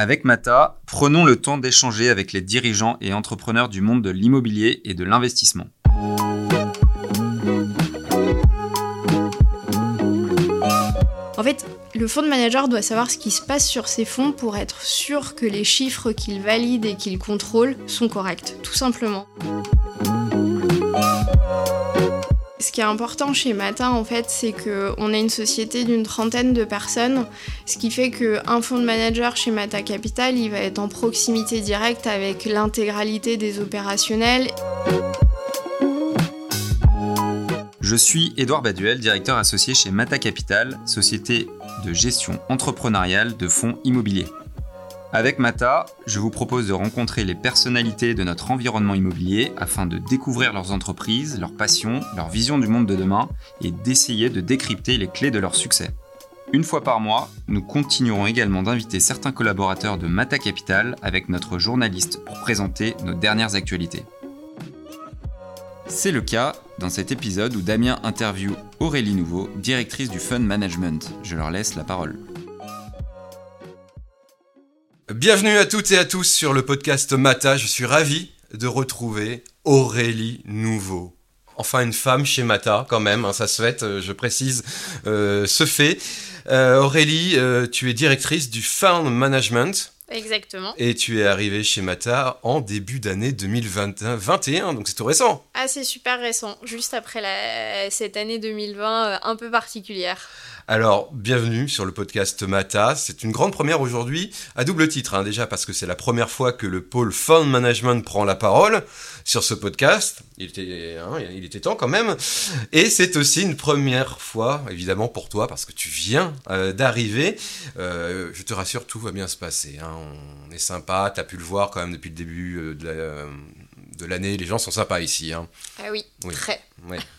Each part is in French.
Avec Mata, prenons le temps d'échanger avec les dirigeants et entrepreneurs du monde de l'immobilier et de l'investissement. En fait, le fonds de manager doit savoir ce qui se passe sur ses fonds pour être sûr que les chiffres qu'il valide et qu'il contrôle sont corrects, tout simplement. Qui est important chez Matin, en fait, c'est qu'on est une société d'une trentaine de personnes, ce qui fait qu'un fonds de manager chez Mata Capital, il va être en proximité directe avec l'intégralité des opérationnels. Je suis Édouard Baduel, directeur associé chez Mata Capital, société de gestion entrepreneuriale de fonds immobiliers. Avec Mata, je vous propose de rencontrer les personnalités de notre environnement immobilier afin de découvrir leurs entreprises, leurs passions, leur vision du monde de demain et d'essayer de décrypter les clés de leur succès. Une fois par mois, nous continuerons également d'inviter certains collaborateurs de Mata Capital avec notre journaliste pour présenter nos dernières actualités. C'est le cas dans cet épisode où Damien interviewe Aurélie Nouveau, directrice du Fund Management. Je leur laisse la parole. Bienvenue à toutes et à tous sur le podcast Mata. Je suis ravi de retrouver Aurélie Nouveau. Enfin une femme chez Mata quand même, hein, ça se fait, euh, je précise euh, ce fait. Euh, Aurélie, tu es directrice du Fund Management. Exactement. Et tu es arrivée chez Mata en début d'année 2021, donc c'est tout récent. Ah, c'est super récent, juste après la... cette année 2020 un peu particulière. Alors, bienvenue sur le podcast Mata. C'est une grande première aujourd'hui, à double titre. Hein, déjà parce que c'est la première fois que le pôle Fund Management prend la parole sur ce podcast. Il était, hein, il était temps quand même. Et c'est aussi une première fois, évidemment, pour toi, parce que tu viens euh, d'arriver. Euh, je te rassure, tout va bien se passer. Hein. On est sympa, tu as pu le voir quand même depuis le début euh, de la de l'année. Les gens sont sympas ici. Hein. Ah oui, très.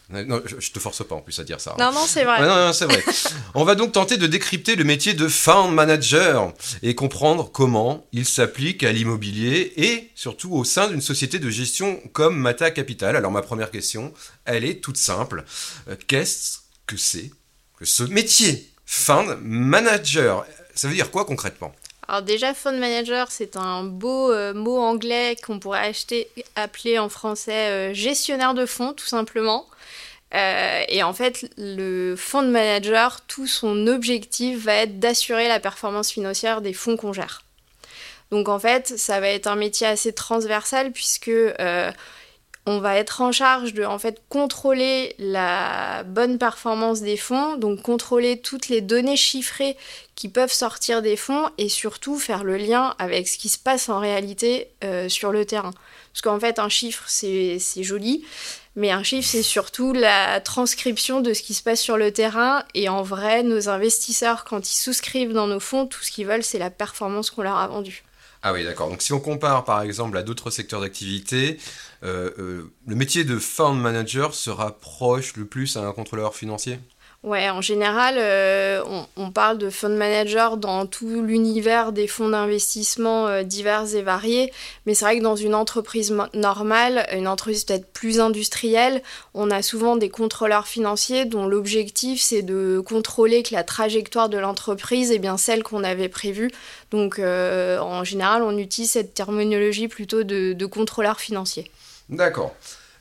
Non, je, te force pas en plus à dire ça. Non, non, c'est vrai. non, non, c'est vrai. On va donc tenter de décrypter le métier de fund manager et comprendre comment il s'applique à l'immobilier et surtout au sein d'une société de gestion comme Mata Capital. Alors ma première question, elle est toute simple. Euh, qu'est-ce que c'est que ce métier fund manager? Ça veut dire quoi concrètement? Alors déjà, fund manager, c'est un beau euh, mot anglais qu'on pourrait acheter, appeler en français euh, gestionnaire de fonds, tout simplement. Euh, et en fait, le fund manager, tout son objectif va être d'assurer la performance financière des fonds qu'on gère. Donc en fait, ça va être un métier assez transversal puisque on va être en charge de en fait contrôler la bonne performance des fonds, donc contrôler toutes les données chiffrées qui peuvent sortir des fonds et surtout faire le lien avec ce qui se passe en réalité euh, sur le terrain. Parce qu'en fait un chiffre c'est joli, mais un chiffre c'est surtout la transcription de ce qui se passe sur le terrain et en vrai nos investisseurs quand ils souscrivent dans nos fonds, tout ce qu'ils veulent c'est la performance qu'on leur a vendue. Ah oui, d'accord. Donc si on compare par exemple à d'autres secteurs d'activité, euh, euh, le métier de fund manager se rapproche le plus à un contrôleur financier? Ouais, en général, euh, on, parle de fund manager dans tout l'univers des fonds d'investissement divers et variés, mais c'est vrai que dans une entreprise normale, une entreprise peut-être plus industrielle, on a souvent des contrôleurs financiers dont l'objectif c'est de contrôler que la trajectoire de l'entreprise est bien celle qu'on avait prévue. Donc en général, on utilise cette terminologie plutôt de, de contrôleur financier. D'accord.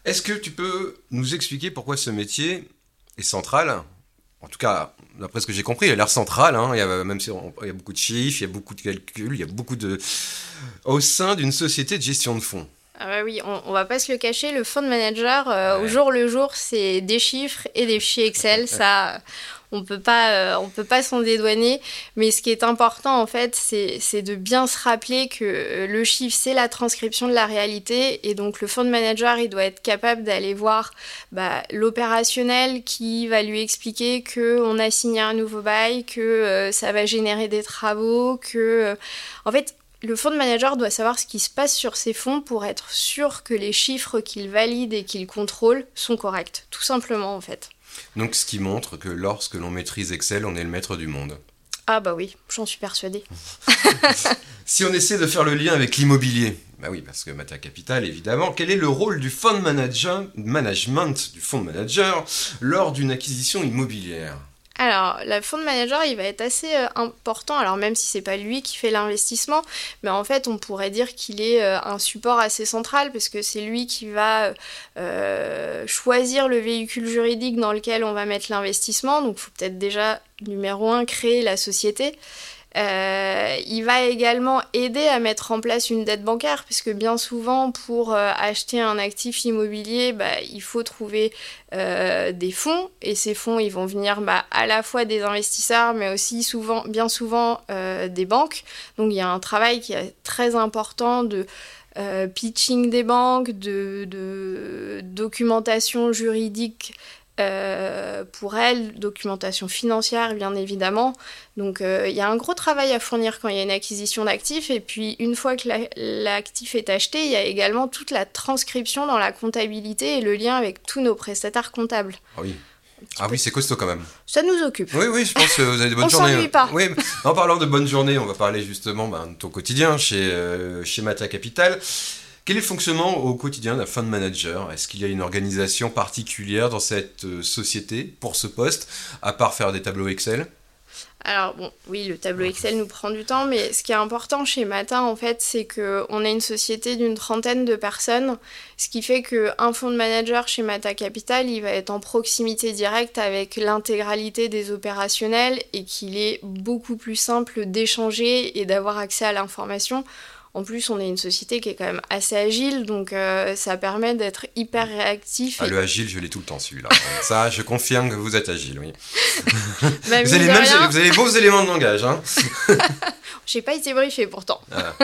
Est-ce que tu peux nous expliquer pourquoi ce métier est central? En tout cas, d'après ce que j'ai compris, il a l'air central. Hein. Il y a, même si il y a beaucoup de chiffres, il y a beaucoup de calculs, il y a beaucoup de au sein d'une société de gestion de fonds. Ah bah oui, on, va pas se le cacher, le fund manager, euh, au jour le jour, c'est des chiffres et des fichiers Excel. ça, on peut pas, euh, on peut pas s'en dédouaner. Mais ce qui est important en fait, c'est de bien se rappeler que euh, le chiffre c'est la transcription de la réalité et donc le fund manager il doit être capable d'aller voir bah, l'opérationnel qui va lui expliquer que on a signé un nouveau bail, que euh, ça va générer des travaux, que en fait le fund manager doit savoir ce qui se passe sur ses fonds pour être sûr que les chiffres qu'il valide et qu'il contrôle sont corrects, tout simplement en fait. Donc ce qui montre que lorsque l'on maîtrise Excel, on est le maître du monde. Ah bah oui, j'en suis persuadée. si on essaie de faire le lien avec l'immobilier, bah oui, parce que Mata Capital, évidemment, quel est le rôle du fund manager, management du fund manager lors d'une acquisition immobilière? Alors, le fund manager, il va être assez euh, important, alors même si c'est pas lui qui fait l'investissement, mais en fait, on pourrait dire qu'il est euh, un support assez central parce que c'est lui qui va euh, choisir le véhicule juridique dans lequel on va mettre l'investissement. Donc, il faut peut-être déjà, numéro un, créer la société. Euh, il va également aider à mettre en place une dette bancaire, puisque bien souvent, pour euh, acheter un actif immobilier, bah, il faut trouver euh, des fonds, et ces fonds, ils vont venir bah, à la fois des investisseurs, mais aussi souvent, bien souvent des banques. Donc il y a un travail qui est très important de pitching des banques, de documentation juridique euh, pour elle, documentation financière bien évidemment. Donc euh, il y a un gros travail à fournir quand il y a une acquisition d'actifs et puis une fois que l'actif est acheté, il y a également toute la transcription dans la comptabilité et le lien avec tous nos prestataires comptables. Ah oui. Ah oui, c'est costaud quand même. Ça nous occupe. Oui, oui, je pense que vous avez de bonnes journées. On pas. Oui, en parlant de bonnes journées, on va parler justement ben, de ton quotidien chez, euh, chez Mata Capital. Quel est le fonctionnement au quotidien d'un fund manager? Est-ce qu'il y a une organisation particulière dans cette euh, société pour ce poste, à part faire des tableaux Excel? Alors bon, oui, le tableau Excel nous prend du temps, mais ce qui est important chez Matin, en fait, c'est qu'on a une société d'une trentaine de personnes, ce qui fait qu'un fonds de manager chez Mata Capital, il va être en proximité directe avec l'intégralité des opérationnels et qu'il est beaucoup plus simple d'échanger et d'avoir accès à l'information en plus, on est une société qui est quand même assez agile, donc euh, ça permet d'être hyper réactif. Ah, le agile, je l'ai tout le temps celui-là. ça, je confirme que vous êtes agile, oui. Bah, vous, avez même, vous, avez beaux éléments de langage. Hein J'ai pas été briefé pourtant. Ah.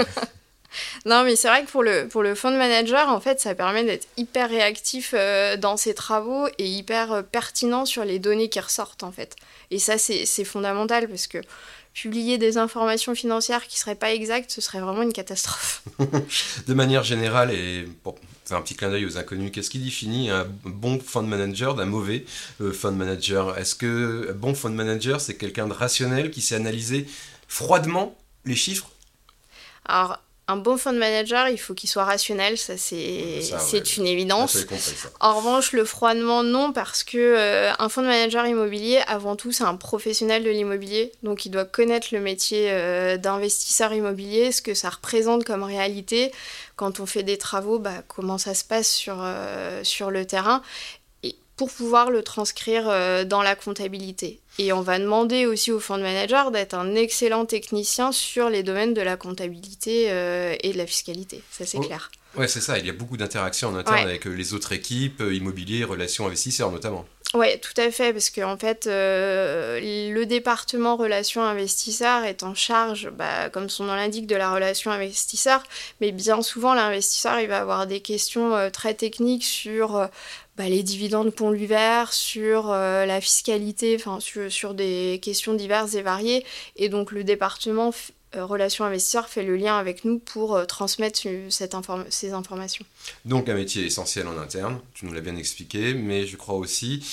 Non, mais c'est vrai que pour le, pour le fund manager, en fait, ça permet d'être hyper réactif euh, dans ses travaux et hyper euh, pertinent sur les données qui ressortent, en fait. Et ça, c'est fondamental parce que publier des informations financières qui seraient pas exactes, ce serait vraiment une catastrophe. de manière générale, et bon, c'est un petit clin d'œil aux inconnus, qu'est-ce qui définit un bon fund manager d'un mauvais euh, fund manager? Est-ce que un bon fund manager, c'est quelqu'un de rationnel qui sait analyser froidement les chiffres? Alors, un bon fund manager, il faut qu'il soit rationnel, ça c'est une évidence. en revanche, le froidement, non, parce que euh, un fonds de manager immobilier, avant tout, c'est un professionnel de l'immobilier, donc il doit connaître le métier euh, d'investisseur immobilier, ce que ça représente comme réalité. Quand on fait des travaux, bah, comment ça se passe sur, euh, sur le terrain pour pouvoir le transcrire euh, dans la comptabilité. Et on va demander aussi au fund manager d'être un excellent technicien sur les domaines de la comptabilité euh, et de la fiscalité. Ça, c'est clair. Ouais, c'est ça. Il y a beaucoup d'interactions en interne avec euh, les autres équipes, immobilier, relations investisseurs notamment. Oui, tout à fait, parce qu'en en fait, le département relations investisseurs est en charge, bah, comme son nom l'indique, de la relation investisseur, mais bien souvent, l'investisseur, il va avoir des questions très techniques sur bah, les dividendes qu'on lui verse, sur euh, la fiscalité, enfin sur, des questions diverses et variées. Et donc le département euh, Relations Investisseurs fait le lien avec nous pour euh, transmettre cette ces informations. Donc un métier essentiel en interne, tu nous l'as bien expliqué, mais je crois aussi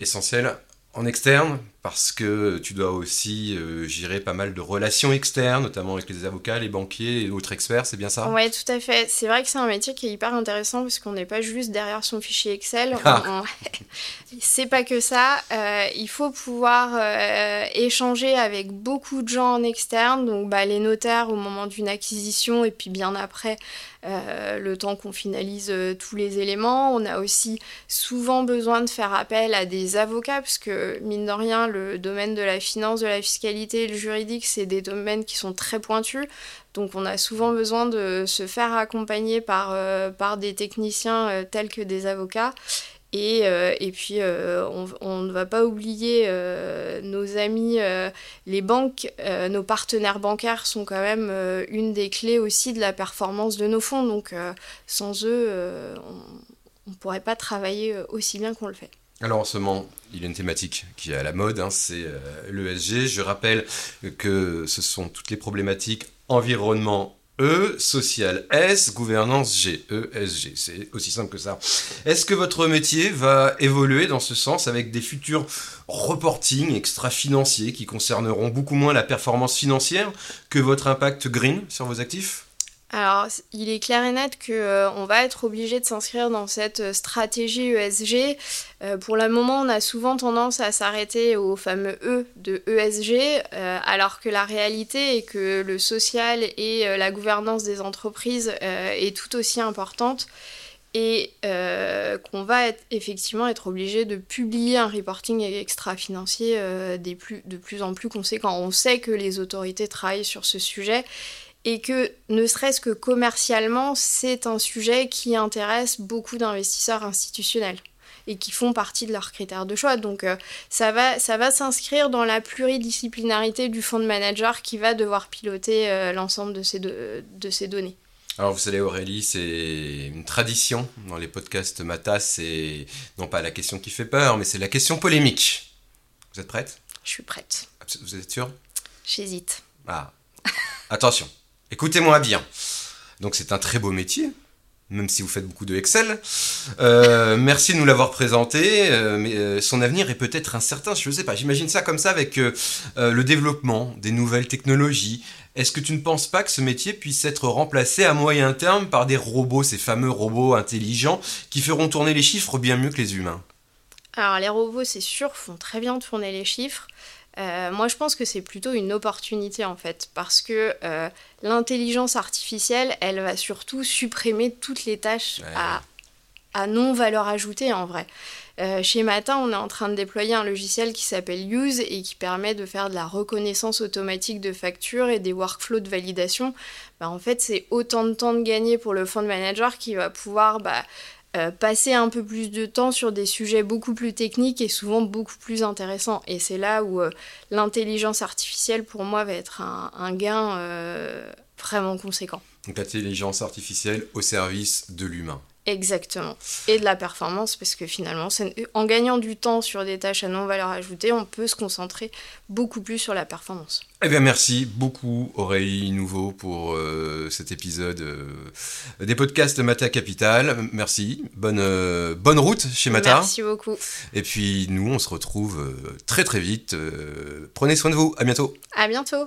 essentiel en externe, parce que tu dois aussi euh, gérer pas mal de relations externes, notamment avec les avocats, les banquiers et autres experts, c'est bien ça? Oui, tout à fait. C'est vrai que c'est un métier qui est hyper intéressant parce qu'on n'est pas juste derrière son fichier Excel. Ah. c'est pas que ça. Euh, il faut pouvoir euh, échanger avec beaucoup de gens en externe, donc bah, les notaires au moment d'une acquisition et puis bien après. le temps qu'on finalise tous les éléments. On a aussi souvent besoin de faire appel à des avocats, puisque mine de rien, le domaine de la finance, de la fiscalité et le juridique, c'est des domaines qui sont très pointus. Donc on a souvent besoin de se faire accompagner par, euh, des techniciens euh, tels que des avocats. Et, euh, puis on, ne va pas oublier nos amis, les banques, nos partenaires bancaires sont quand même une des clés aussi de la performance de nos fonds. Donc sans eux, on ne pourrait pas travailler aussi bien qu'on le fait. Alors en ce moment, il y a une thématique qui est à la mode, hein, c'est euh, l'ESG. Je rappelle que ce sont toutes les problématiques environnement E, social S, gouvernance G, E, S, G. C'est aussi simple que ça. Est-ce que votre métier va évoluer dans ce sens avec des futurs reporting extra-financiers qui concerneront beaucoup moins la performance financière que votre impact green sur vos actifs? Alors, il est clair et net qu'on euh, va être obligé de s'inscrire dans cette euh, stratégie ESG. Euh, pour le moment, on a souvent tendance à s'arrêter au fameux E de ESG, alors que la réalité est que le social et la gouvernance des entreprises est tout aussi importante et qu'on va effectivement être obligé de publier un reporting extra-financier de plus en plus conséquent. On sait que les autorités travaillent sur ce sujet et que ne serait-ce que commercialement, c'est un sujet qui intéresse beaucoup d'investisseurs institutionnels et qui font partie de leurs critères de choix. Donc euh, ça va, ça va s'inscrire dans la pluridisciplinarité du fonds de manager qui va devoir piloter euh, l'ensemble de ces, de, ces données. Alors vous savez Aurélie, c'est une tradition dans les podcasts Mata, c'est non pas la question qui fait peur, mais c'est la question polémique. Vous êtes prête? Je suis prête. Vous êtes sûr J'hésite. Ah, attention. Écoutez-moi bien. Donc c'est un très beau métier, même si vous faites beaucoup de Excel. Euh, merci de nous l'avoir présenté, euh, mais euh, son avenir est peut-être incertain, je ne sais pas. J'imagine ça comme ça avec le développement des nouvelles technologies. Est-ce que tu ne penses pas que ce métier puisse être remplacé à moyen terme par des robots, ces fameux robots intelligents qui feront tourner les chiffres bien mieux que les humains? Alors les robots, c'est sûr, font très bien tourner les chiffres. Euh, moi, je pense que c'est plutôt une opportunité en fait, parce que euh, l'intelligence artificielle, elle va surtout supprimer toutes les tâches à, non valeur ajoutée en vrai. Euh, chez Matin, on est en train de déployer un logiciel qui s'appelle Use et qui permet de faire de la reconnaissance automatique de factures et des workflows de validation. Bah, en fait, c'est autant de temps de gagner pour le fund manager qui va pouvoir bah, euh, passer un peu plus de temps sur des sujets beaucoup plus techniques et souvent beaucoup plus intéressants. Et c'est là où euh, l'intelligence artificielle, pour moi, va être un, gain euh, vraiment conséquent. Donc l'intelligence artificielle au service de l'humain. Exactement. Et de la performance, parce que finalement, en gagnant du temps sur des tâches à non-valeur ajoutée, on peut se concentrer beaucoup plus sur la performance. Eh bien, merci beaucoup Aurélie Nouveau pour euh, cet épisode euh, des podcasts Mata Capital. Merci. Bonne, euh, bonne route chez Mata. Merci beaucoup. Et puis, nous, on se retrouve très très vite. prenez soin de vous. À bientôt. À bientôt.